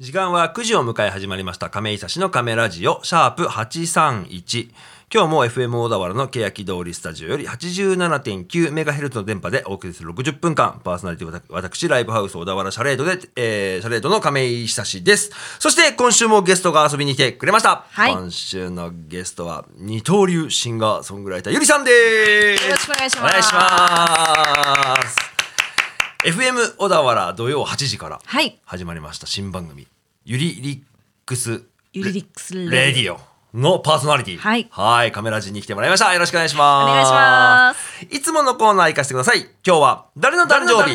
時間は9時を迎え始まりました。亀井久志の亀ラジオシャープ831今日も FM 小田原の欅通りスタジオより 87.9MHz の電波でお送りする60分間。パーソナリティ私ライブハウス小田原シャレードで、えー、シャレードの亀井久志です。そして今週もゲストが遊びに来てくれました、はい。今週のゲストは二刀流シンガーソングライターゆりさんです。よろしくお願いします。お願いします。FM 小田原土曜8時からはい。始まりました新番組ゆりリックスユリリックスレレディオ。のパーソナリティ。はい。カメラジに来てもらいました。よろしくお願いします。お願いします。いつものコーナー行かせてください。今日は誰の誕生日？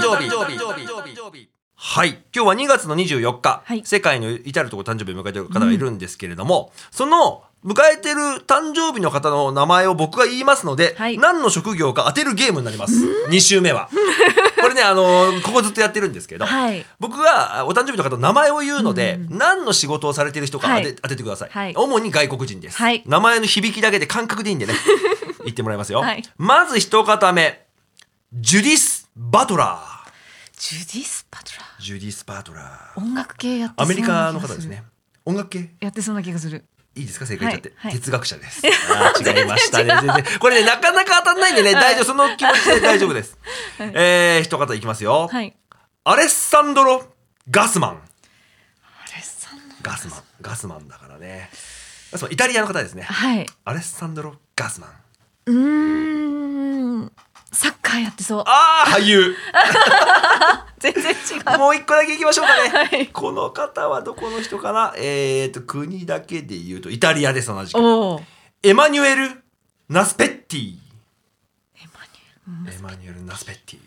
はい。今日は2月の24日、はい。世界の至るところ誕生日を迎えている方がいるんですけれども、その迎えてる誕生日の方の名前を僕が言いますので、はい。何の職業か当てるゲームになります。2週目は。これねあのここずっとやってるんですけど、はい。僕があお誕生日の方の名前を言うので、何の仕事をされてる人か当て,、はい。当ててください、はい。主に外国人です、はい。名前の響きだけで感覚でいいんでね 言ってもらいますよ、はい。まず一方目ジュディス・バトラー。ジュディス・パトラジュディス・バトラー。ー音楽系やってアメリそうな気がカの方ですね。音楽系？やってそうな気がするいいですか？正解言っちゃって、はいはい。哲学者です。あー違いましたね。全然これねなかなか当たんないんでね、大丈夫。その気持ちで 大丈夫です、えー、一方いきますよ、はい。アレッサンドロ・ガスマン。あれさんのガスマン。ガスマンだからね。ガスマンイタリアの方ですね。はい。アレッサンドロ・ガスマン。うーん。サッカーやってそう。ああ俳優全然違う。もう一個だけいきましょうかね、はい。この方はどこの人かな？えーと国だけで言うとイタリアです同じくエマニュエル・ナスペッティ。エマニュエル・ナスペッティ。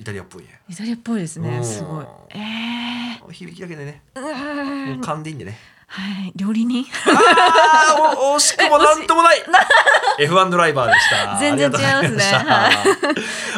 イタリアっぽいイタリアっぽいですうん。ねすごい。ええ響きだけでね。噛んでいいんでねはい。料理人？あーお惜しくもなんともない。F1 ドライバーでした。全然違いますね。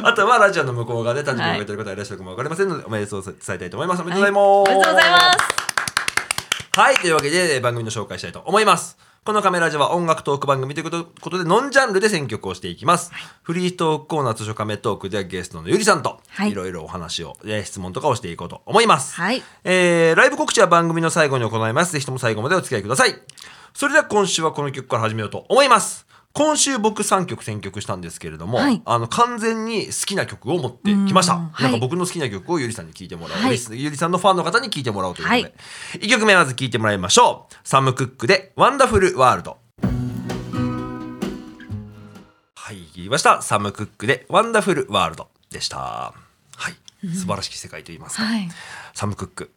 あとはラジオの向こう側で誕生日を迎えている方がいらっしゃるかもわかりませんので、おめでとう伝えたいと思います。おめでとうございます、おめでとうございます。はい、というわけで番組の紹介したいと思います。このカメラジは音楽トーク番組ということでノンジャンルで選曲をしていきます。フリートークコーナー通称カメトークではゲストのゆりさんとはいいろいろお話を、えー質問とかをしていこうと思います。はいえーライブ告知は番組の最後に行います。ぜひとも最後までお付き合いください。それでは今週はこの曲から始めようと思います。今週僕3曲選曲したんですけれども、はい。あの完全に好きな曲を持ってきました。うん。なんかはい。僕の好きな曲をゆりさんに聴いてもらおう、はい。ゆりさんのファンの方に聴いてもらおうということで、はい。1曲目まず聴いてもらいましょう。サム・クックで「ワンダフル・ワールド」。はい、言いました。サム・クックで「ワンダフル・ワールド」でした。はい、素晴らしき世界と言いますか。はい。サム・クック。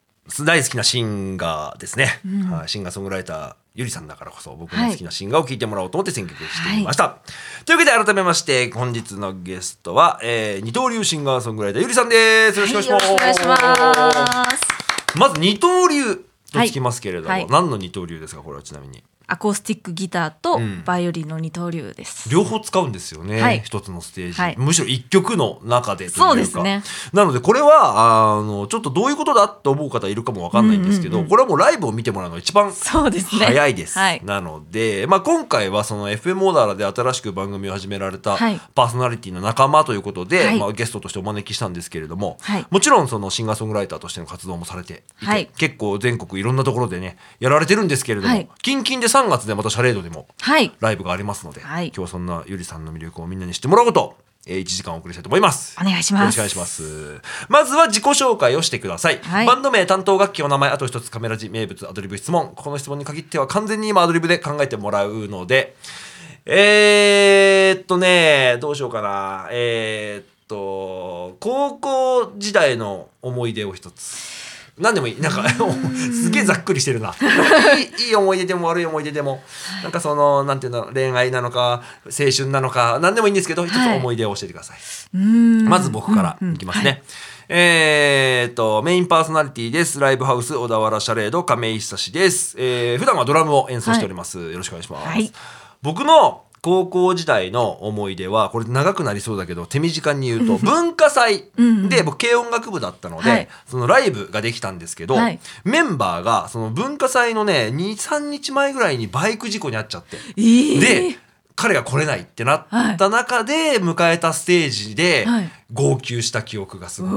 大好きなシンガーですね、はい。シンガーソングライターゆりさんだからこそ僕の好きなシンガーを聴いてもらおうと思って選曲してみました、というわけで改めまして本日のゲストは、えー二刀流シンガーソングライターゆりさんです。よろしくお願いします,、はい。ます。まず二刀流とつきますけれども、はい。はい。何の二刀流ですか？これはちなみにアコースティックギターとうん。バイオリンの二刀流です、両方使うんですよね、はい。一つのステージ、はい。むしろ一曲の中でというか。そうですね。なのでこれはあのちょっとどういうことだと思う方いるかもわかんないんですけど、うんうんうん。これはもうライブを見てもらうのが一番そうですね。早いです、はい。なので、まあ、今回はその FM オーダーで新しく番組を始められたはい。パーソナリティの仲間ということで、はい。まあ、ゲストとしてお招きしたんですけれども、はい。もちろんそのシンガーソングライターとしての活動もされていて、はい。結構全国いろんなところでねやられてるんですけれども、はい。近々で3月でまたシャレードでもはいライブがありますので、はい今日はそんなゆりさんの魅力をみんなに知ってもらおうと、えー、1時間お送りしたいと思います。お願いしますよろしくお願いします。まずは自己紹介をしてください。はいバンド名、担当楽器、お名前、あと一つカメラ字、名物、アドリブ質問。この質問に限っては完全に今アドリブで考えてもらうので、えー、っとね、どうしようかな。えー、っと、高校時代の思い出を一つ。何でもいい。なんか、すげえざっくりしてるな。いいいい思い出でも悪い思い出でも、なんかその、なんていうの、恋愛なのか、青春なのか、何でもいいんですけど、一つはい思い出を教えてください。うーんまず僕からいきますね。えーっと、メインパーソナリティです。ライブハウス小田原シャレード亀井久志です。えー普段はドラムを演奏しております。よろしくお願いします。はい僕の高校時代の思い出は、これ長くなりそうだけど、手短に言うと、文化祭うんで、僕、軽音楽部だったので、はい。そのライブができたんですけど、はい。メンバーが、その文化祭のね、2、3日前ぐらいにバイク事故に遭っちゃって。えーで、彼が来れないってなった中で迎えたステージではい。号泣した記憶がすごく、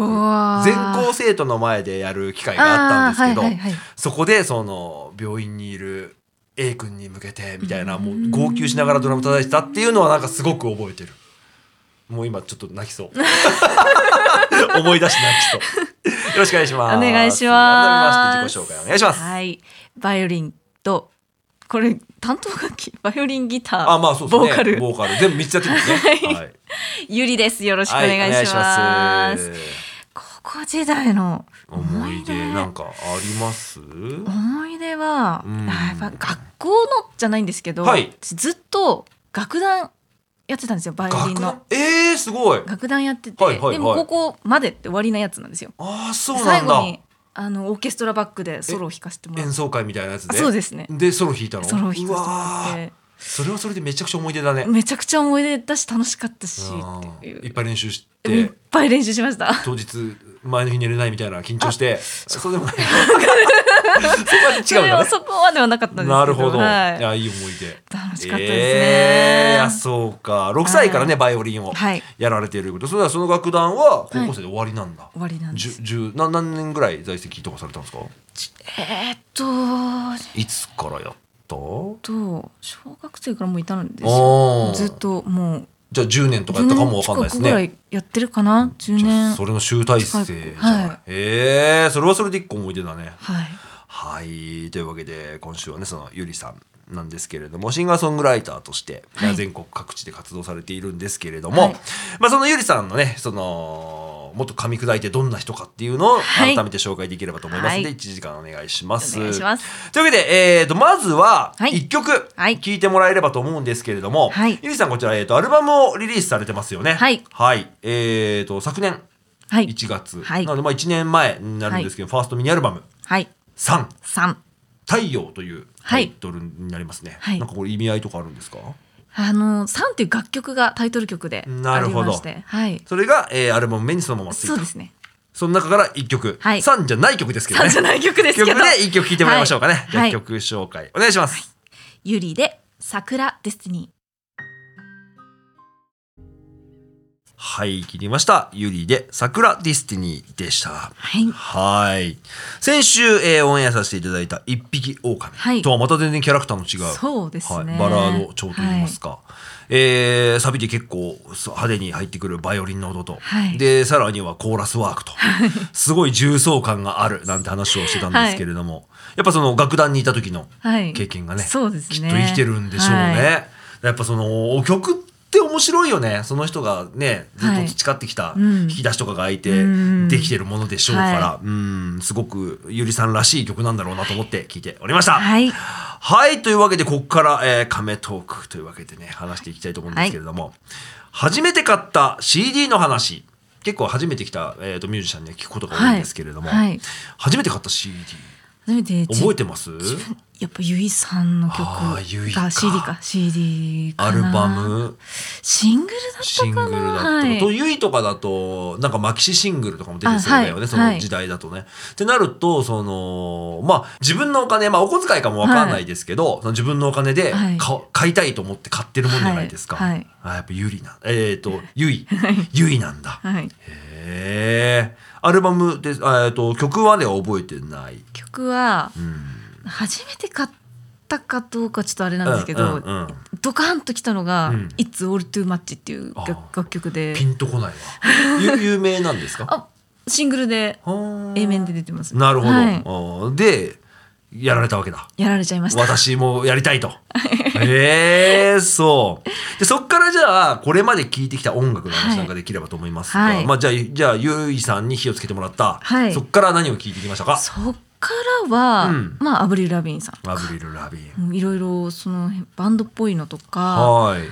全校生徒の前でやる機会があったんですけど、そこでその病院にいる A 君に向けてみたいなもう号泣しながらドラム叩いてたっていうのはなんかすごく覚えてる。もう今ちょっと泣きそう。思い出して泣きそう。よろしくお願いします。お願いします。自己紹介お願いします、はい、バイオリンとこれ担当楽器？バイオリンギター。あまあそうですね。ボーカル。ボーカル。全部3つやってるんですねはい。ゆりです。よろしくお願いします。高校時代の思い出なんかあります？思い出は、うん。あやっぱ学校のじゃないんですけど、はい。ずっと楽団やってたんですよバイオリンの。えー、すごい。楽団やってて、はいはいはい。でも高校までって終わりなやつなんですよ。ああそうなんだ。最後にあのオーケストラバックでソロを弾かせてもらって演奏会みたいなやつあでそうですね。でソロ弾いたの？ソロを弾かせてもうらってそれはそれでめちゃくちゃ思い出だね。めちゃくちゃ思い出だし楽しかったしうん。っていう。いっぱい練習しいってぱい練習しました。当日前の日寝れないみたいな緊張して。そうでもない。そこは違うんだね。はそこまではなかったんですなるほど、はい。い、やいい思い出。楽しかったですね。えーそうか。6歳からね、バイオリンをはい。やられていること。それはその楽団は高校生で終わりなんだ、終わりなんです。何年ぐらい在籍とかされたんですか？えーっといつからやと小学生からもういたんですよ。ずっともう。じゃあ10年とかやったかもわかんないです10年近くぐらねいやってるかな？10じゃあ年それの集大成じゃはい。えー。それはそれで一個思い出だね。はい。はい。というわけで今週はねそのゆりさんなんですけれどもシンガーソングライターとして、はい。全国各地で活動されているんですけれども、はい。まあそのゆりさんのねそのもっと噛み砕いてどんな人かっていうのをはい。改めて紹介できればと思いますので、はい。1時間お願いします。お願いします。というわけで、えー、とまずははい。1曲はい。聴いてもらえればと思うんですけれども、はい。ゆりさんこちら、えー、とアルバムをリリースされてますよね。はい。えー、と昨年はい。1月、はい。なのでまあ1年前になるんですけど、ファーストミニアルバムはい「3三。太陽」というタイトルになりますね、はい。なんかこれ意味合いとかあるんですか？あの三っていう楽曲がタイトル曲でありなるほど。ましてはい。それが、えーアルバム名にそのままついた。そうですね。その中から1曲、はい。3じゃない曲ですけどね。三じゃない曲ですけど。曲で1曲聴いてもらいましょうかね、はい。曲紹介。お願いします、ゆりで桜デスティニはい、聞いてみました。ゆりで桜デスティニーでした。はい。はい。先週、えーオンエアさせていただいた一匹狼はい。とはまた全然キャラクターの違う、そうですね。はい、バラード調といいますか、えーサビで結構派手に入ってくるバイオリンの音と、はい。でさらにはコーラスワークと、すごい重層感があるなんて話をしてたんですけれども、やっぱその楽団にいた時のはい。経験がね、そうですね。きっと生きてるんでしょうね。はい。やっぱその曲って面白いよね。その人がねずっと培ってきたうん。引き出しとかが開いてうんできてるものでしょうから、はうん。すごくゆりさんらしい曲なんだろうなと思って聞いておりました。はい。はい、というわけでここから、えー、亀トークというわけでね話していきたいと思うんですけれども、初めて買った CD の話。結構初めて来た、えー、とミュージシャンには聞くことが多いんですけれども、はい。はい。初めて買った CD 初めて覚えてます？やっぱゆいさんの曲あーゆいか。が CD か。CD かな。アルバム。シングルだったシングルかなだったはい。とゆいとかだとなんかマキシシングルとかも出てそうだよね、あはい。その時代だとね。ってなるとそのまあ自分のお金まあお小遣いかもわかんないですけど、その自分のお金ではい。か買いたいと思って買ってるもんじゃないですか。はい。はい。あやっぱゆりなえっ、とゆい。ゆいなんだ。はい。へえ。アルバムであえっと曲は覚えてない。曲はうん。初めて買ったかどうかちょっとあれなんですけど、うんうんうんドカーンときたのが「うん It's All Too Much」っていう楽楽曲でピンとこないわ。ゆ有名なんですか？あシングルで A 面で出てますなるほど。はいでやられたわけだ。やられちゃいました私もやりたいと。へえそう。でそっからじゃあこれまで聴いてきた音楽の話なんかできればと思いますが、はいまあじゃあじゃあゆいさんに火をつけてもらった、はいそっから何を聴いてきましたか？そっからは、うん。まあアブリル・ラビーンさん。アブリルラビー。うんいろいろそのバンドっぽいのとかはい。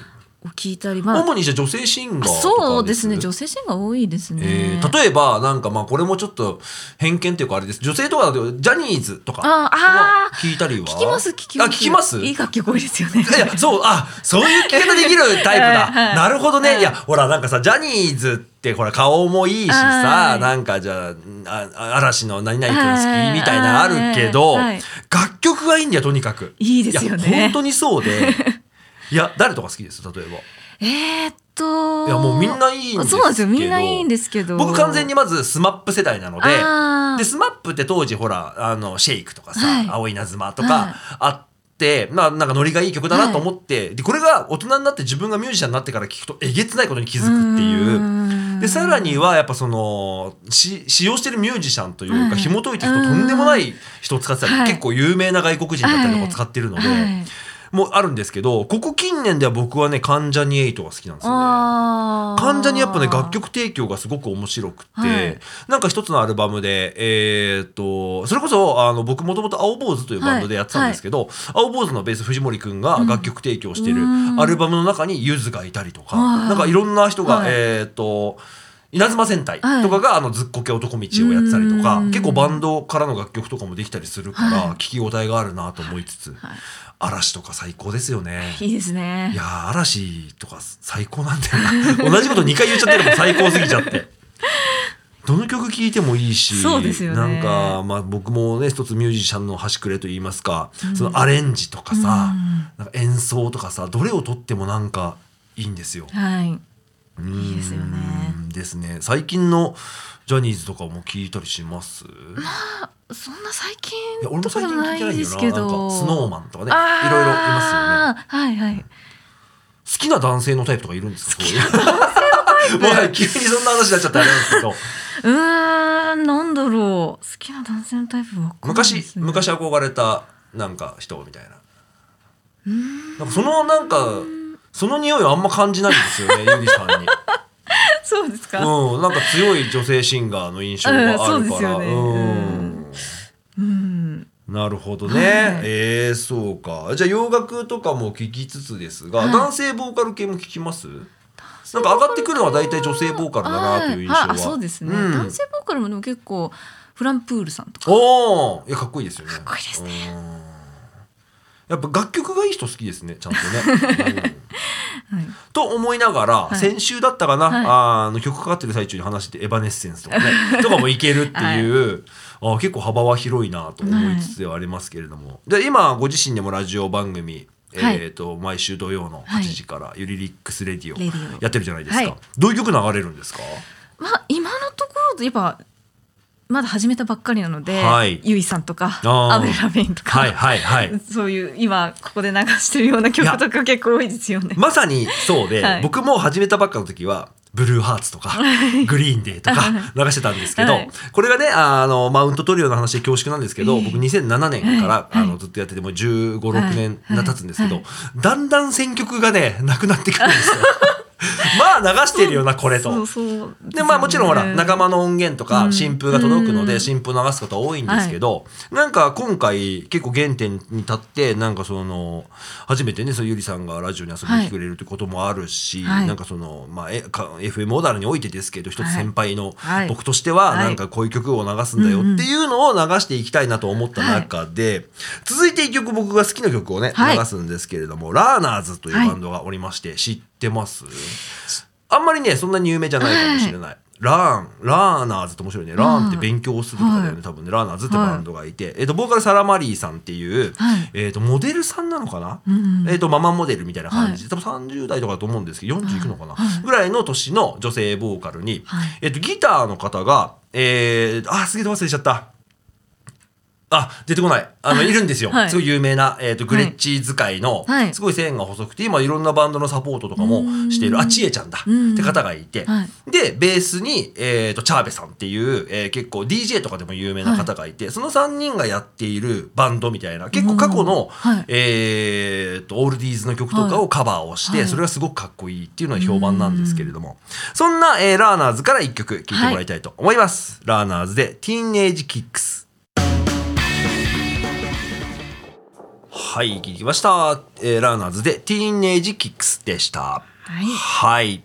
を聞いたりまあ主にじゃあ女性シンガーとかそうですね。女性シンガー多いですね、えー例えばなんかまあこれもちょっと偏見っていうかあれです。女性とかだとジャニーズとかああ聞いたりは？聞きます聞きます。あ聞きます？いい楽曲多いですよね。いやそうあそういう聞き方できるタイプだ、はいはい。なるほどね、はい。い、やほらなんかさジャニーズってほら顔もいいしさ、はい。なんかじゃああ嵐の何々君好きみたいなのあるけど、はい。はい。楽曲がいいんだよとにかく。いいですよね。本当にそうで。いや誰とか好きです？例えば。えー、っといやもうみんないいんですけど。そうなんですよ。みんないいんですけど。僕完全にまずスマップ世代なのででスマップって当時ほらあのシェイクとかさ、はい。青い稲妻とはい。かあって、まあなんかノリがいい曲だなと思って、でこれが大人になって自分がミュージシャンになってから聞くとえげつないことに気づくっていう。でさらにはやっぱそのし使用してるミュージシャンというか、はい。紐解いていくととんでもない人を使ってたり、はい。結構有名な外国人だったりとか使ってるので、はいもうあるんですけどここ近年では僕はね関ジャニ∞が好きなんですよね。関ジャニやっぱね楽曲提供がすごく面白くて、はい。なんか一つのアルバムでえーっとそれこそあの僕もともと青坊主というバンドでやってたんですけど、青坊主のベース藤森くんが楽曲提供してるうん。アルバムの中にゆずがいたりとか、はい。なんかいろんな人が、はい。えーっと稲妻戦隊とかが、あのずっこけ男道をやってたりとか、うん。結構バンドからの楽曲とかもできたりするから、はい。聞き応えがあるなと思いつつ、はい嵐とか最高ですよね。いいですね。いやー嵐とか最高なんだよな。同じこと2回言っちゃってるもん最高すぎちゃって。どの曲聴いてもいいしそうですよね。なんか、まあ、僕もね一つミュージシャンの端くれと言いますか、そのアレンジとかさ、なんか演奏とかさどれをとってもなんかいいんですよ。はい。うんいいですよね。ですね。最近のジャニーズとかも聞いたりします？そんな最近俺も最近聞いてないですけど。なな。んかスノーマンとかねいろいろいますよね。はいはい。好きな男性のタイプとかいるんですか？もうはい急にそんな話になっちゃってあれなんですけど。うーんなんだろう。好きな男性のタイプわかんない昔昔憧れたなんか人みたいな。なんかそのなんかその匂いはあんま感じないんですよねゆりさんに。ですか、うん、なんか強い女性シンガーの印象があるから、うんそうですよね。うん。うん。なるほどね、はい。えー、そうか。じゃあ洋楽とかも聴きつつですが、はい。男性ボーカル系も聞きます？なんか上がってくるのは大体女性ボーカルだなという印象は、そうですね、うん。男性ボーカルもでも結構フランプールさんとか。おおいやかっこいいですよね。かっこいいですねやっぱ楽曲がいい人好きですねちゃんとね、う んはい。と思いながら、い。先週だったかな、はい。あの曲かかってる最中に話してエバネッセンスとかね とかもいけるっていう、あ結構幅は広いなと思いつつではありますけれども、で今ご自身でもラジオ番組はい。えー、と毎週土曜の8時から「ゆりリックスレディオレディオ」やってるじゃないですか、はい。どういう曲流れるんですか？まあ今のところやっぱまだ始めたばっかりなので、はい。ゆいさんとかアベラメインとか、はいはいはい。そういう今ここで流してるような曲とか結構多いですよね。まさにそうで、はい。僕も始めたばっかの時はブルーハーツとかグリーンデーとか流してたんですけど、はい。これがねあのマウントトリオの話で恐縮なんですけど、ええ僕2007年から、はい。あのずっとやっててもう1 5 6年はい。経つんですけど、はいだんだん選曲がねなくなってくるんですよ。まあ流してるよなこれと。でまあもちろんほら仲間の音源とかうん。新風が届くのうん。で新風流すことは多いんですけどなんか今回結構原点に立ってなんかその初めてねそうゆりさんがラジオに遊びに来てくれるってこともあるしはい。なんかそのまあ FM オーダルにおいてですけど一つ先輩のはい。僕としてははい。なんかこういう曲を流すんだよっていうのを流していきたいなと思った中で続いて一曲僕が好きな曲をねはい。流すんですけれどもラーナーズというバンドがおりまして知ってます？あんまりねそんなに有名じゃないかもしれない。 Learn、ラーナーズって面白いね。 Learnって勉強するとかだよね、はい。多分ね。ラーナーズってバンドがいて、えっ、と、ボーカルサラマリーさんっていう、はい。えっ、と、モデルさんなのかな、うんえっ、と、ママモデルみたいな感じ。で、多分30代とかだと思うんですけど、40い。くのかな、はい。ぐらいの年の女性ボーカルに、はい。えっ、と、ギターの方が、えー、あ、すげえ忘れちゃった。あ、出てこない。あの、いるんですよ。はい。すごい有名な、えっ、と、グレッチ使いの、はい。すごい線が細くて、今いろんなバンドのサポートとかもしている、あ、ちえちゃんだ。うん。って方がいて、はい。で、ベースに、えっ、と、チャーベさんっていう、えー結構 DJ とかでも有名な方がいて、その3人がやっているバンドみたいな、結構過去の、はい。えっ、と、オールディーズの曲とかをカバーをして、はい。それがすごくかっこいいっていうのは評判なんですけれども、そんな、えーラーナーズから1曲聴いてもらいたいと思います。ラーナーズで、ティーンエイジキックス。はい、聞きました。えーラーナーズで、ティーンエイジキックスでした。はいはい。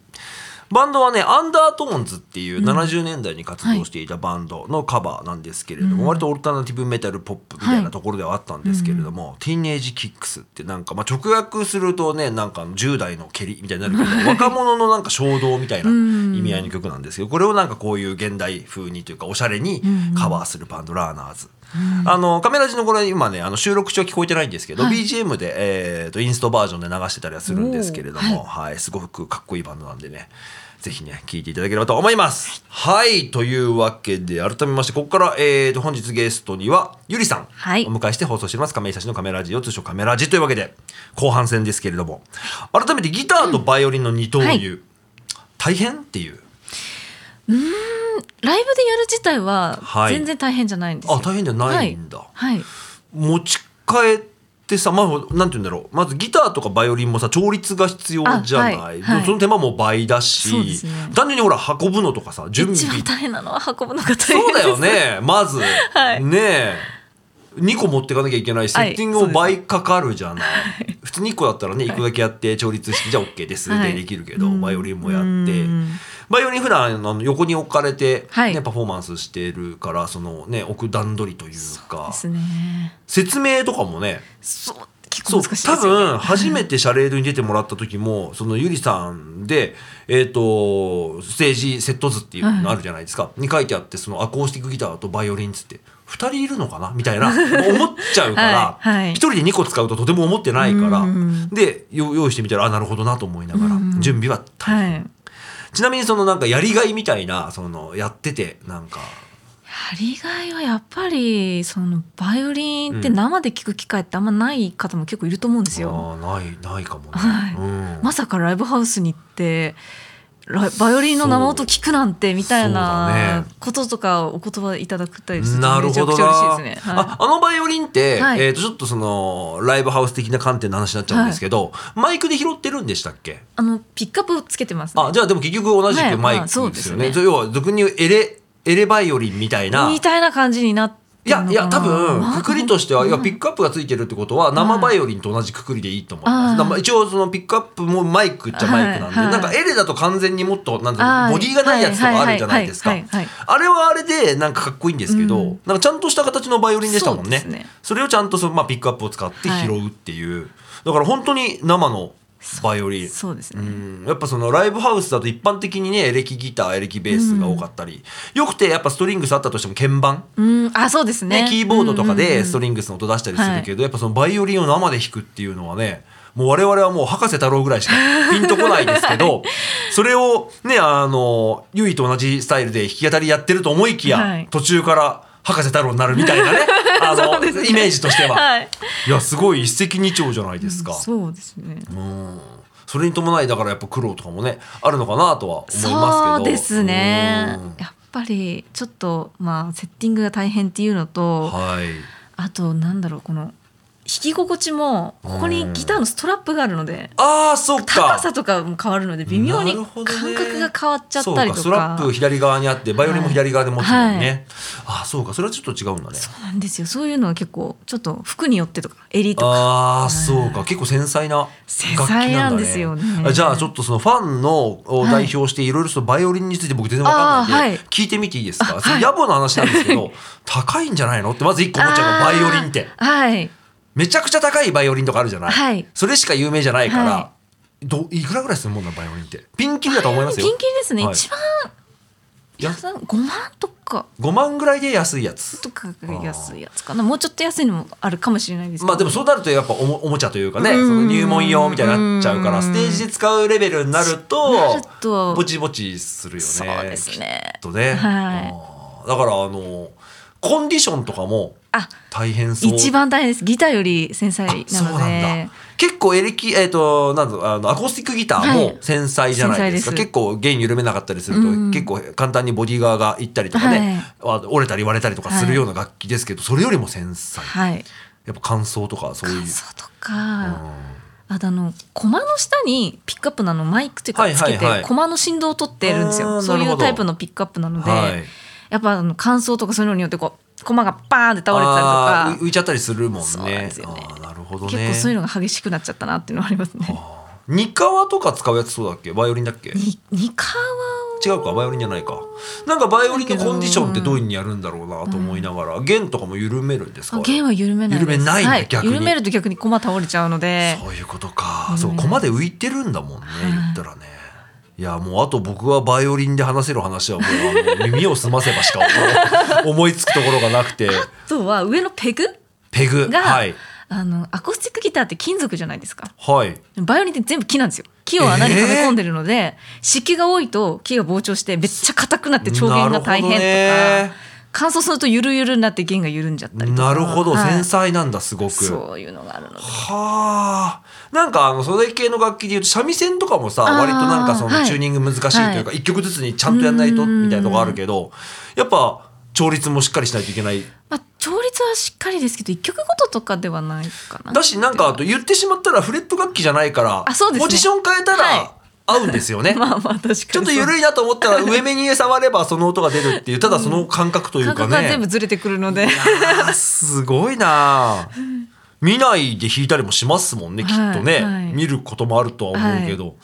バンドはね、アンダートーンズっていう70年代に活動していたバンドのカバーなんですけれども、割とオルタナティブメタルポップみたいなところではあったんですけれども、ティーンエイジキックスってなんか、まあ、直訳するとね、なんか10代の蹴りみたいになるけど、若者のなんか衝動みたいな意味合いの曲なんですけど、これをなんかこういう現代風にというか、おしゃれにカバーするバンド、ラーナーズ。あのカメラジのこれ今ねあの収録中は聞こえてないんですけど、はい。BGM で、えー、とインストバージョンで流してたりはするんですけれども、おはい。すごくかっこいいバンドなんでねぜひね聞いていただければと思います。はいというわけで改めましてここから、えー、と本日ゲストにはゆりさんはい。お迎えして放送しています亀井久志のカメラジオ通称カメラジというわけで後半戦ですけれども改めてギターとバイオリンの二刀流、は大変っていうライブでやる自体ははい。全然大変じゃないんですよ。あ大変じゃないんだ。はい。はい。持ち帰ってさまあなんて言うんだろう。まずギターとかバイオリンもさ調律が必要じゃない、あはい。はい。その手間も倍だし、ね。単純にほら運ぶのとかさ準一備番大変なのは運ぶのが大変です。そうだよ。ね。まず、はい。ねえ2個持っていかなきゃいけないセはいッティングも倍かかるじゃない、普通に1個だったらね1個だけやって調律式じゃ OK です。ではい。できるけど、うん。バイオリンもやって。うん。バイオリン普段あの横に置かれて、ねはい。パフォーマンスしてるからそのね置く段取りというか。説明とかもねそう結そう構難しいですよ多ね。分初めてシャレードに出てもらった時もそのゆりさんで、えー、とステージセット図っていうのあるじゃないですか、に書いてあってそのアコースティックギターとバイオリンっつって2人いるのかなみたいな思っちゃうから、は いはい。1人で2個使うととても思ってないから、うんでよ用意してみたらあなるほどなと思いながら、うん。準備は大変。はい。ちなみにそのなんかやりがいみたいなそのやっててなんかやりがいはやっぱりそのバイオリンって生で聞く機会ってあんまない方も結構いると思うんですよ。あーないないかもね。はい。うん。まさかライブハウスに行ってバイオリンの生音聞くなんてみたいなね。こととかお言葉いただくたりするとめちゃくちゃ嬉なしいですね。はい。ああのバイオリンって、はい。えー、とちょっとそのライブハウス的な観点の話になっちゃうんですけど、マイクで拾ってるんでしたっけ？あのピックアップをつけてます、ね。あじゃあでも結局同じはい。くマイクまあそうでよね。ですすね。要は俗に言うエレエレバイオリンみたいな。みたいな感じになっていやいや多分くくりとしては、いやピックアップがついてるってことは生バイオリンと同じくくりでいいと思い。ます。一応そのピックアップもマイクっちゃマイクなんで、はい。はいなんかエレだと完全にもっとなんていうのあーボディがないやつとかあるじゃないですか。あれはあれでなんかかっこいいんですけど、うん。なんかちゃんとした形のバイオリンでしたもんね。それをちゃんとその、まあ、ピックアップを使って拾うっていう、だから本当に生のバイオリン。うそうですね。ん。やっぱそのライブハウスだと一般的にねエレキギターエレキベースが多かったり、よくてやっぱストリングスあったとしても鍵盤、うん、あそうですね。ね、キーボードとかうんうんうん。でストリングスの音出したりするけど、やっぱそのバイオリンを生で弾くっていうのはねもう我々はもう博士太郎ぐらいしかピンとこないですけどそれをねあのゆいと同じスタイルで弾き語りやってると思いきや、はい。途中から博士太郎になるみたいなね あのねイメージとしては、はい。いやすごい一石二鳥じゃないですか。そうですね。うんそれに伴いだからやっぱ苦労とかもねあるのかなとは思いますけどそうですねうん。やっぱりちょっとまあセッティングが大変っていうのと、はいあとなんだろうこの弾き心地もここにギターのストラップがあるので。ああそっか。高さとかも変わるので微妙に感覚が変わっちゃったりとか。そうかストラップ左側にあってバイオリンも左側で持つもんね、ああそうかそれはちょっと違うんだね。そうなんですよ。そういうのは結構ちょっと服によってとか襟とか。ああそうか。結構繊細な楽器なんだ、ね、ですよね。あじゃあちょっとそのファンのを代表していろいろそのバイオリンについて僕全然わかんないんで、はい。聞いてみていいですか、はい。野暮な話なんですけど 高いんじゃないの？ってまず一個思っちゃうのバイオリンって。はいめちゃくちゃ高いバイオリンとかあるじゃない、はい。それしか有名じゃないから、はどいくらぐらいするもんなバイオリンって？ピンキリだと思いますよ。ピンキリですね、はい。一番や安い5万とか。5万ぐらいで安いやつ。とかが安いやつかな。もうちょっと安いのもあるかもしれないですけど。まあでもそうなるとやっぱおもおもちゃというかねうん。その入門用みたいになっちゃうからうん。ステージで使うレベルになるなと。ぼちぼちするよね。そうですね。きっとね、はい。だからあのコンディションとかもあ大変そう。一番大変です。ギターより繊細なので。あそうなんだ。結構エレキえっ、となんあのアコースティックギターもはい。繊細じゃないですか、繊細です。結構弦緩めなかったりすると、うん。結構簡単にボディ側がいったりとかね、あ折れたり割れたりとかするような楽器ですけど、それよりも繊細。はい。やっぱ乾燥とかそういう。感想とうか、ん。あとあの駒の下にピックアップなのマイクというかはいつけてはいはい駒の振動を取ってるんですよ。そういうタイプのピックアップなので、はい。やっぱあの乾燥とかそういうのによってこう駒がバーンって倒れてたりとか。う浮いちゃったりするもんね。そうなんですよね。なるほどね。結構そういうのが激しくなっちゃったなっていうのはありますね。ニカワとか使うやつそうだっけ？バイオリンだっけ？にニカワ違うか？バイオリンじゃないか。なんかバイオリンのコンディションってどういうふうにやるんだろうなと思いながら、弦とかも緩めるんですか？あ弦は緩めない緩めないんだはい、逆に。緩めると逆に駒倒れちゃうので。そういうことか。うん。そう駒で浮いてるんだもんね、い。言ったらねいやもうあと僕はバイオリンで話せる話はもう 耳を澄ませばしか思思いつくところがなくて。あとは上のペグ？ペグが、はい。あのアコースティックギターって金属じゃないですか。はい。バイオリンって全部木なんですよ。木を穴にはめ込んでるので、湿気が多いと木が膨張してめっちゃ硬くなって調弦が大変とか乾燥するとゆるゆるになって弦が緩んじゃったりとか。なるほど、はい。繊細なんだすごく。そういうのがあるので。はあ。なんかあのそれ系の楽器でいうと三味線とかもさ割となんかそのはい。チューニング難しいというか一曲ずつにちゃんとやんないとみたいなとこあるけどやっぱ調律もしっかりしないといけない。まあ、調律はしっかりですけど一曲ごととかではないかなだしなんかあと言ってしまったらフレット楽器じゃないからあそうですね。ポジション変えたはい。ら合うんですよね。まあまあ確かにちょっと緩いいなと思ったら上目に触ればその音が出るっていうただその感覚という感かね。覚が全部。ずれてくるので。すごいな。見ないで弾いたりもしますもんねきっとね、はいはい。見ることもあるとは思うけど、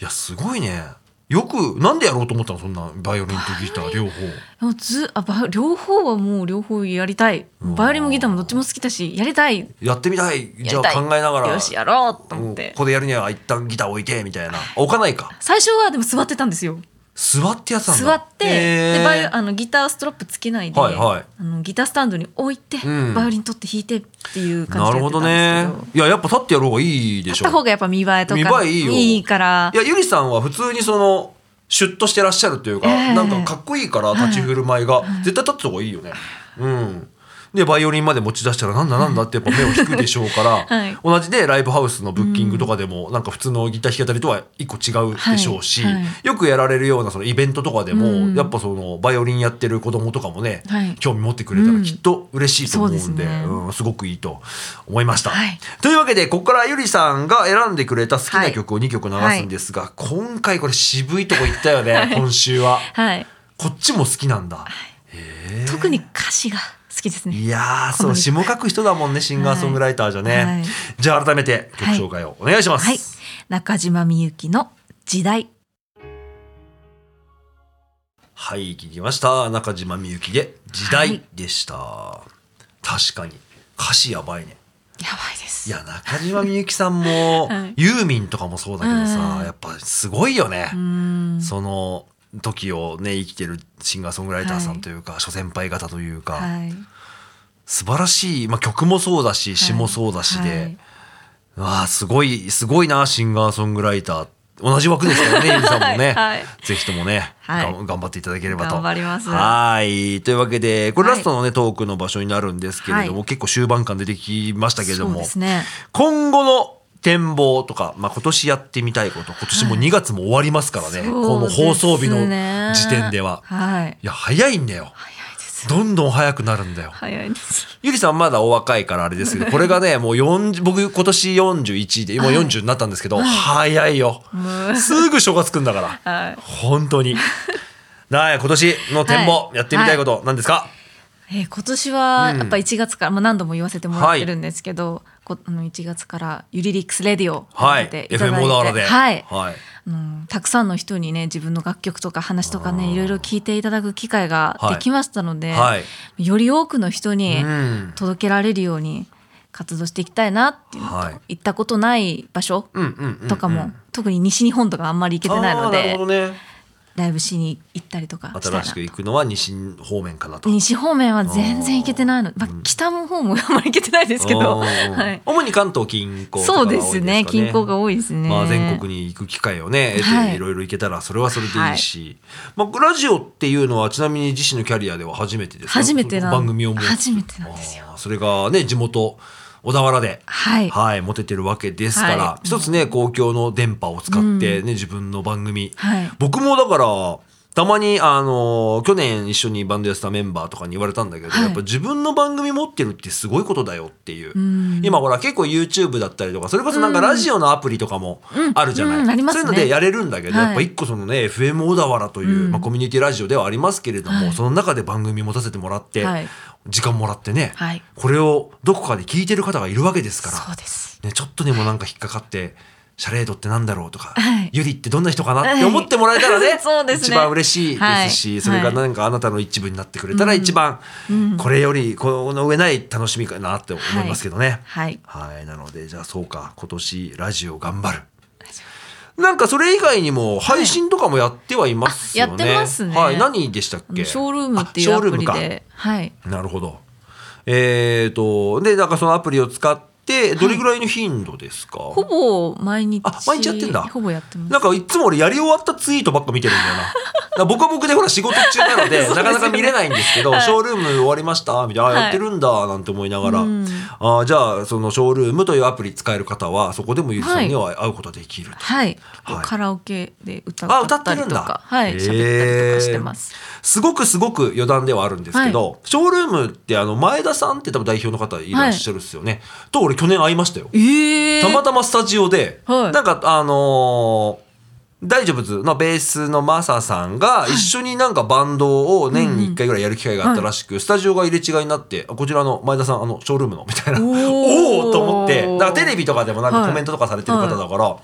い、やすごいねよくなんでやろうと思ったの？そんなバイオリンとギター両方。ずあ両方はもう両方やりたい。バイオリンもギターもどっちも好きだしやりたい。やってみたい。じゃあ考えながら。よしやろうと思って。ここでやるには一旦ギター置いてみたいな。あ置かないか。最初はでも座ってたんですよ座ってやつなんだ。座ってでバイオあのギターストラップつけないで、はいはい。あのギタースタンドに置いて、うん。バイオリン取って弾いてっていう感なるほどじでやってたんねですけど。いややっぱ立ってやる方がいいでしょ。やった方がやっぱ見栄えとか。見栄えいいよ。から。いやゆりさんは普通にそのシュッとしてらっしゃるというか、ええ。なんかかっこいいから立ち振る舞いが、絶対立った方がいいよね。うん。でバイオリンまで持ち出したらなんだなんだってやっぱ目を引くでしょうから、はい。同じでライブハウスのブッキングとかでも、なんか普通のギター弾き語りとは一個違うでしょうし、はいはい。よくやられるようなそのイベントとかでも、うん。やっぱそのバイオリンやってる子供とかもね、はい。興味持ってくれたらきっと嬉しいと思うんで,、そうですね。うん、すごくいいと思いました。はい。というわけでここからゆりさんが選んでくれた好きな曲を2曲流すんですが、今回これ渋いとこ行ったよね、今週は。はい。こっちも好きなんだ。特に歌詞が。好きですね。いやそう詩も書く人だもんねシンガーソングライターじゃね、はい。じゃあ改めて曲紹介をお願いします、はい。中島みゆきの時代。はい、聞きました。中島みゆきで「時代」でした、確かに。歌詞やばいね。やばいです。いや中島みゆきさんも、はい。ユーミンとかもそうだけどさ、うん。やっぱすごいよね、うん。その時をね生きてるシンガーソングライターさんというか、諸先輩方というか、はい素晴らしい、まあ、曲もそうだし詩もそうだしで、わあすごいすごいなシンガーソングライター。同じ枠ですからね ゆりさんもね、はいぜひともね、はい。頑張っていただければと。頑張ります。はい。というわけでこれはいラストのね、トークの場所になるんですけれども、はい。結構終盤感出てきましたけれども、ね。今後の展望とか、まあ、今年やってみたいこと今年も2月も終わりますからね、この放送日の時点では。はい。いや早いんだよ。早いどんどん早くなるんだよ。早いです。ゆりさんまだお若いからあれですけど これがねもう40僕今年41でもう40になったんですけど、早いよ。すぐ正月くんだから。はい。本当に。なあ今年の展望、はい。やってみたいこと何ですか、えー今年はうん。やっぱ1月から、まあ、何度も言わせてもらってるんですけど、こあの1月からユリリックスレディオていただいて。はい。はい。あのたくさんの人にね自分の楽曲とか話とかねいろいろ聞いていただく機会がはいできましたので、はい。より多くの人にうん。届けられるように活動していきたいなっていうのと、はい。行ったことない場所うんうんうんうん。とかも、特に西日本とかあんまり行けてないのでライブしに行ったりとか新しく行くのは西方面かなと。西方面は全然行けてないの、まあ、北の方もあんまり行けてないですけど、はい、主に関東近郊そうですね。近郊が多いですね、まあ、全国に行く機会をね得はい。ていろいろ行けたらそれはそれでいいし、まあ、ラジオっていうのはちなみに自身のキャリアでは初めてですか？初めてなん番組を初めてなんですよ。それがね地元小田原で、はい。はい、持ててるわけですから、はい。一つね公共の電波を使ってね、自分の番組、はい。僕もだからたまにあの去年一緒にバンドやってたメンバーとかに言われたんだけど、はい。やっぱ自分の番組持ってるってすごいことだよっていう、ん。今ほら結構 YouTube だったりとかそれこそなんかラジオのアプリとかもあるじゃない、うん。うん。ありますね。そういうのでやれるんだけど、はい。やっぱ一個そのね FM 小田原という、うん。まあ、コミュニティラジオではありますけれども、はい。その中で番組持たせてもらって、はい時間もらってね、はい。これをどこかで聞いてる方がいるわけですからそうです。ね、ちょっとでもなんか引っかかってシャレードってなんだろうとか、はい。ユリってどんな人かなって思ってもらえたらね, そうですね。一番嬉しいですし、はい。それがなんかあなたの一部になってくれたら一番うん。これよりこの上ない楽しみかなって思いますけどね。はい。はい、なのでじゃあそうか今年ラジオ頑張る。なんかそれ以外にも配信とかもやってはいますよね。あやってますねはい、何でしたっけ？ショールームっていうアプリあショールームかではいなるほど。えっ、とでなんかそのアプリを使ってどれぐらいの頻度ですか？ほぼ毎日。あ毎日やってんだ。ほぼやってます。なんかいつも俺やり終わったツイートばっか見てるんだよな。僕は僕でほら仕事中なので なかなか見れないんですけど、はい。ショールーム終わりましたみたいな、あはい。やってるんだなんて思いながら、うん。あじゃあそのショールームというアプリ使える方はそこでもゆりさんには会うことができると。はい、はい。カラオケで歌っりとったてるんだ。かはい。喋ったりとかしてます。すごくすごく余談ではあるんですけど、ショールームってあの前田さんって多分代表の方いらっしゃるっすよね、と俺去年会いましたよ。ええたまたまスタジオで、はい。なんかあのー大丈夫ズのベースのマサさんが一緒になんかバンドを年に1回ぐらいやる機会があったらしく、スタジオが入れ違いになってあこちらの前田さんあのショールームのみたいな。おー。おおと思ってだからテレビとかでもなんかはい。コメントとかされてる方だから、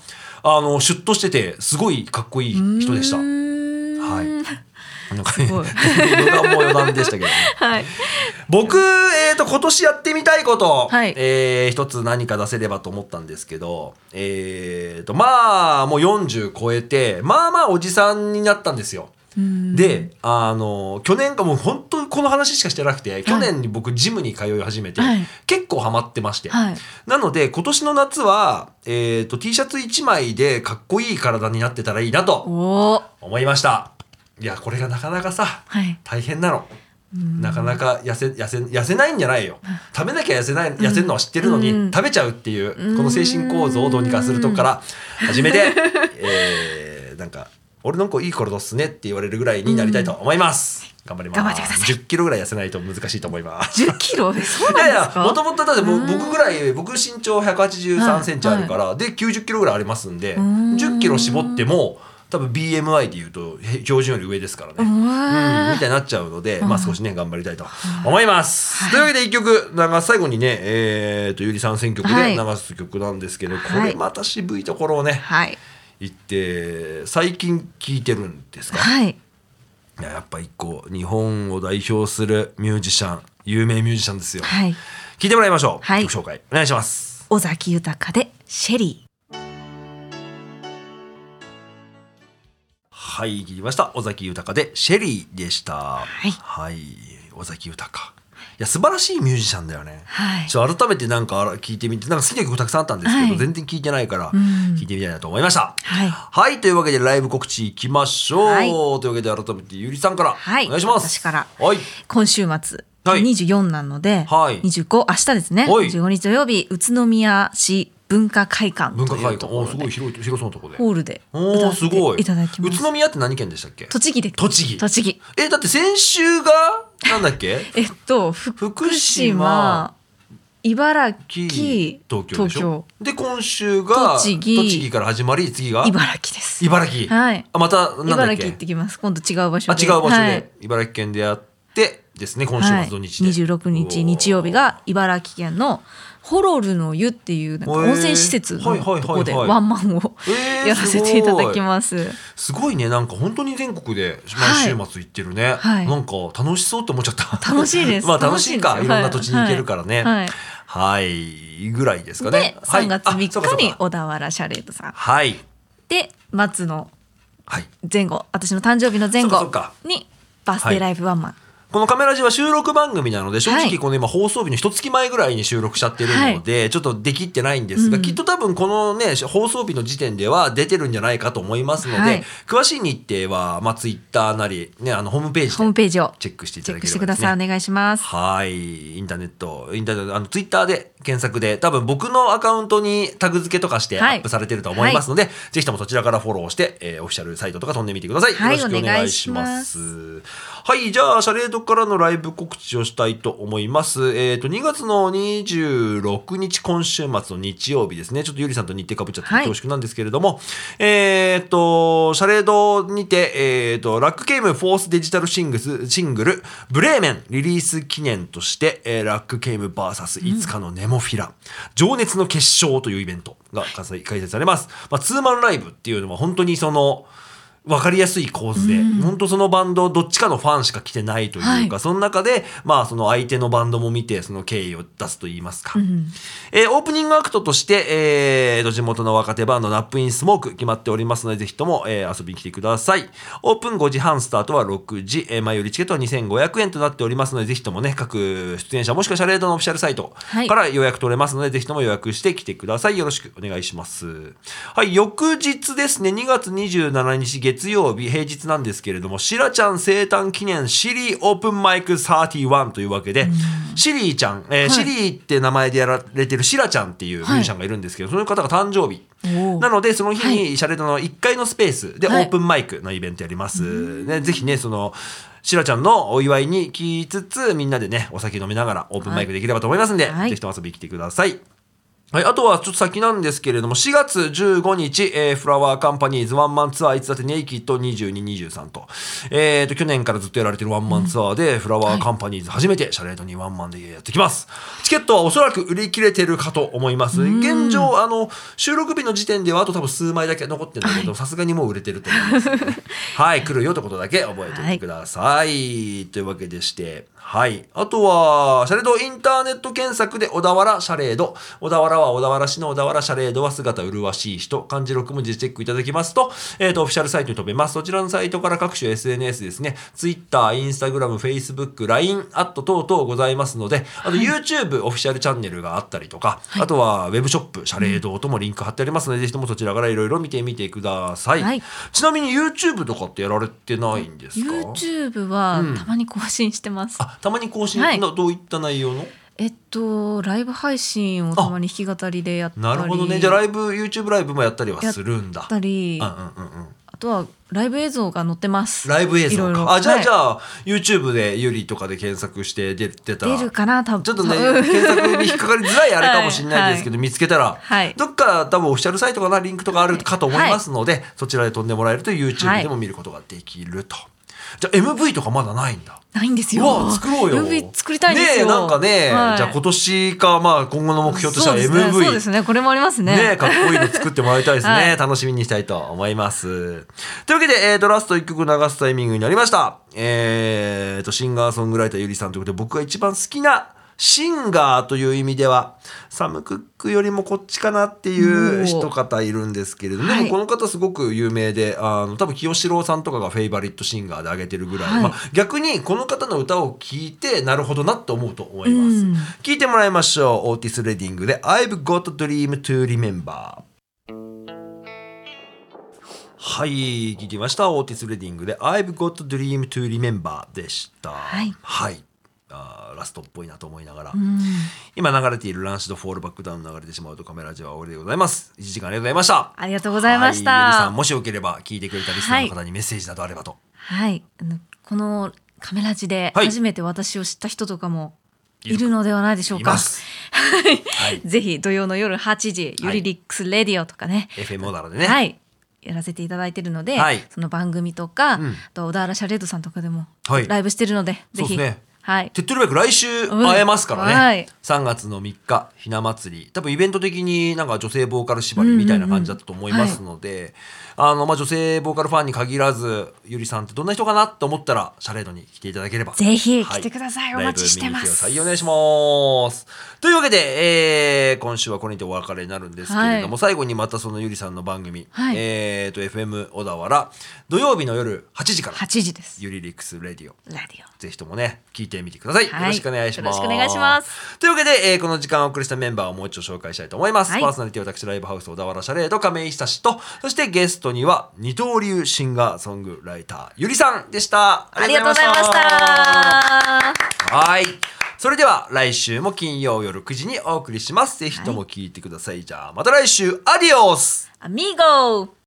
あのシュッとしててすごいかっこいい人でした。うはーんなんかすごい。余談も余談でしたけどね。はい。僕、えー、と今年やってみたいこと、はい。えー一つ何か出せればと思ったんですけど、えー、とまあもう40超えてまあまあおじさんになったんですよ。うん。であの去年かもう本当にこの話しかしてなくて去年に僕ジムに通い始めて、はい。結構ハマってまして、はい。なので今年の夏は、えー、と T シャツ1枚でかっこいい体になってたらいいなと思いましたいやこれがなかなかさはい。大変なの。なかなか痩せ痩せ痩せないんじゃないよ。食べなきゃ痩せない痩せるのは知ってるのに、うん。食べちゃうっていううん。この精神構造をどうにかするとこから始めて、えーなんか「俺の子いい体っすね」って言われるぐらいになりたいと思います、頑張ります。頑張ってください。10キロぐらい痩せないと難しいと思います。10キロそういやいやなんですか？もともとだって僕ぐらい僕身長1 8 3センチあるから、で90キロぐらいありますんでん。10キロ絞っても多分 BMI でいうとへ標準より上ですからね。ううん、みたいになっちゃうので、うんまあ少しね頑張りたいと思います。というわけで一曲なんか最後にね、えー、とゆりさん選曲ではい流す曲なんですけど、はいこれまた渋いところをねはい言って最近聴いてるんですか？はいいややっぱ一個日本を代表するミュージシャン有名ミュージシャンですよ。はい聞いてもらいましょう。はい曲紹介お願いします。尾崎豊でシェリはい、聞きました。尾崎豊でシェリーでした。はいはい、尾崎豊。いや素晴らしいミュージシャンだよね。はいちょっと改めてなんか聞いてみてなんか好きな曲たくさんあったんですけど、はい全然聞いてないからうん聞いてみたいなと思いました。はいはいというわけでライブ告知いきましょう。はいというわけで改めてゆりさんからはいお願いします。私からはい。今週末はい24なので、はい25明日ですねはい25日土曜日宇都宮市文化会館文化会館。おーすごい広い広そうなところで。ホールでお歌っーすごい。ていただきます。宇都宮って何県でしたっけ？栃木で。栃木。栃木。えだって先週がなんだっけ？えっと福福島島茨き城東京でしょ？東で今週が栃木。から始まり次が？茨城です。茨城。はい。あまた茨城行ってきます。今度違う場所で。あ違う場所で、はい。茨城県でやってですね今週はい、末土日で、26日日曜日が茨城県のホロルの湯っていうなんか温泉施設のとこでワンマンをえーやらせていただきます。すごいねなんか本当に全国で毎週末行ってるね、はい。なんか楽しそうって思っちゃった。楽しいです。まあ楽しいか。いろんな土地に行けるからね。はい。はい、ぐらいですかね。ではい。3月あ3そうかそうか。日に小田原シャレードさん。はい。で松のはい。前後。私の誕生日の前後にバースデーライブワンマン、このカメラジは収録番組なので正はい。直この今放送日の一月前ぐらいに収録しちゃってるので、ちょっとできってないんですが、うん。きっと多分このね放送日の時点では出てるんじゃないかと思いますので、はい。詳しい日程はまあツイッターなりねあのホームページホームでページをチェックしていただければね。してください。お願いします。はい。インターネットインターネットあのツイッターで検索で多分僕のアカウントにタグ付けとかしてアはい。ップされてると思いますので、ぜひともそちらからフォローして、えーオフィシャルサイトとか飛んでみてください、はいよろしくお願いします。はいじゃあシャレードからのライブ告知をしたいと思います。えっ、と2月の26日今週末の日曜日ですね。ちょっとゆりさんと日程かぶっちゃってはい。恐縮なんですけれども、えっ、とシャレードにてえっ、とラックゲームフォースデジタルシングスシングルブレーメンリリース記念として、えーラックゲーム VS5 日のネモフィラ、情熱の結晶というイベントが開催開催されます、まあ、ツーマンライブっていうのは本当にその分かりやすい構図で、うん。本当そのバンドどっちかのファンしか来てないというか、はい。その中でまあその相手のバンドも見てその敬意を出すと言いますか、うんえーオープニングアクトとして、えーと地元の若手バンドナップインスモーク決まっておりますのでぜひとも、えー遊びに来てください。オープン5時半スタートは6時、えー前売りチケットは2500円となっておりますのでぜひともね各出演者もしくはシャレードのオフィシャルサイトはい。から予約取れますので、ぜひとも予約して来てください。よろしくお願いします。はい翌日ですね2月27日月曜日平日なんですけれどもしらちゃん生誕記念シリーオープンマイク31というわけで、シリーちゃん、えーはい。シリーって名前でやられてるしらちゃんっていうミュージシャンがいるんですけど、その方が誕生日。なのでその日にシャレドの1階のスペースでオはい。ープンマイクのイベントやります、ね、ぜひねそのしらちゃんのお祝いに来つつみんなでねお酒飲みながらオープンマイクできればと思いますんで、はい。ぜひとも遊びに来てください。はい、あとはちょっと先なんですけれども4月15日、えーフラワーカンパニーズワンマンツアーいつだってネイキッド2223と,、えー、と去年からずっとやられてるワンマンツアーで、フラワーカンパニーズ初めてシャレードにワンマンでやってきます。チケットはおそらく売り切れてるかと思います。現状あの収録日の時点ではあと多分数枚だけ残ってるんだけどさすがにもう売れてると思います。はい来るよということだけ覚えておいてください、というわけでしてはい。あとは、シャレードインターネット検索で小田原シャレード。小田原は小田原市の小田原シャレードは姿麗しい人。漢字6文字でチェックいただきますと、えっ、と、オフィシャルサイトに飛べます。そちらのサイトから各種 SNS ですね。Twitter、Instagram、Facebook、LINE、アット等々ございますので、あと YouTube オフィシャルチャンネルがあったりとか、あとはウェブショップ、シャレードともリンク貼ってありますので、ぜひともそちらからいろいろ見てみてください。はいちなみに YouTube とかってやられてないんですか？YouTube はうんたまに更新してます、あ、たまに更新、はいなどういった内容の？えっとライブ配信をたまに弾き語りでやったりなるほどね。じゃあライブ、YouTube ライブもやったりはするんだ。たりうんうんうんうん。あとはライブ映像が載ってますライブ映像か。あ、じゃあ、はいじゃあ、YouTube でゆりとかで検索して出出たら。出るかな多分ちょっとね、検索に引っかかりづらいあれかも しれないですけど、見つけたら、はいどっか多分オフィシャルサイトかな、リンクとかあるかと思いますので、そちらで飛んでもらえると YouTube でも見ることができると。じゃあ MV とかまだないんだ。ないんですうよわ作ろうよ。MV 作りたいんですよねえ、なんかね、はいじゃあ今年か、まあ今後の目標としては MV。そうですねこれもありますねねかっこいいの作ってもらいたいですね。はい楽しみにしたいと思います。というわけで、えーと、ラスト1曲流すタイミングになりました。えーと、シンガーソングライターゆりさんということで、僕が一番好きなシンガーという意味では、サム・クックよりもこっちかなっていう一方いるんですけれども、はいでもこの方すごく有名で、あの、多分清志郎さんとかがフェイバリットシンガーで挙げてるぐらい、はいまあ、逆にこの方の歌を聴いて、なるほどなって思うと思います。うん聞いてもらいましょう。オーティス・レディングで I've Got a Dream to Remember。はい、聞きました。オーティス・レディングで I've Got a Dream to Remember でした。はいはい。あーラストっぽいなと思いながら、うん。今流れているランシドフォールバックダウン流れてしまうとカメラジは終わりでございます。1時間ありがとうございました。ありがとうございました。はい、さん、もしよければ聞いてくれたリスナーの方にメッセージなどあればと。はい。あのこのカメラジではい。初めて私を知った人とかもいるのではないでしょうか、います。はい。ぜひ土曜の夜8時、はいユリリックスレディオとかね。FM 小田原でね。はい。やらせていただいてるので、はい。その番組とか、うと小田原シャレードさんとかでもはい。ライブしてるので、ぜひ、そうですねはい。手っ取り早く来週会えますからね、うんはい。3月の3日ひな祭り。多分イベント的になんか女性ボーカル縛りみたいな感じだったと思いますので、あのまあ、女性ボーカルファンに限らずゆりさんってどんな人かなと思ったらシャレードに来ていただければ。ぜひはい。来てください、おライブ待ちしてますお願いします。というわけで、えー今週はこれにてお別れになるんですけれども、はい。最後にまたそのゆりさんの番組、はい。えー、と FM 小田原土曜日の夜8時から8時です。ゆりリックス Radio。Radio。ぜひともね、聞いてみてください。はいよろしくお願いします。よろしくお願いします。というわけで、えーこの時間をお送りしたメンバーをもう一度紹介したいと思います。はいパーソナリティは私、ライブハウス小田原シャレード亀井久志と、そしてゲストには二刀流シンガーソングライター、ゆりさんでした。ありがとうございましたはい。それでは来週も金曜夜9時にお送りします。ぜひとも聞いてください。じゃあまた来週、アディオスアミーゴ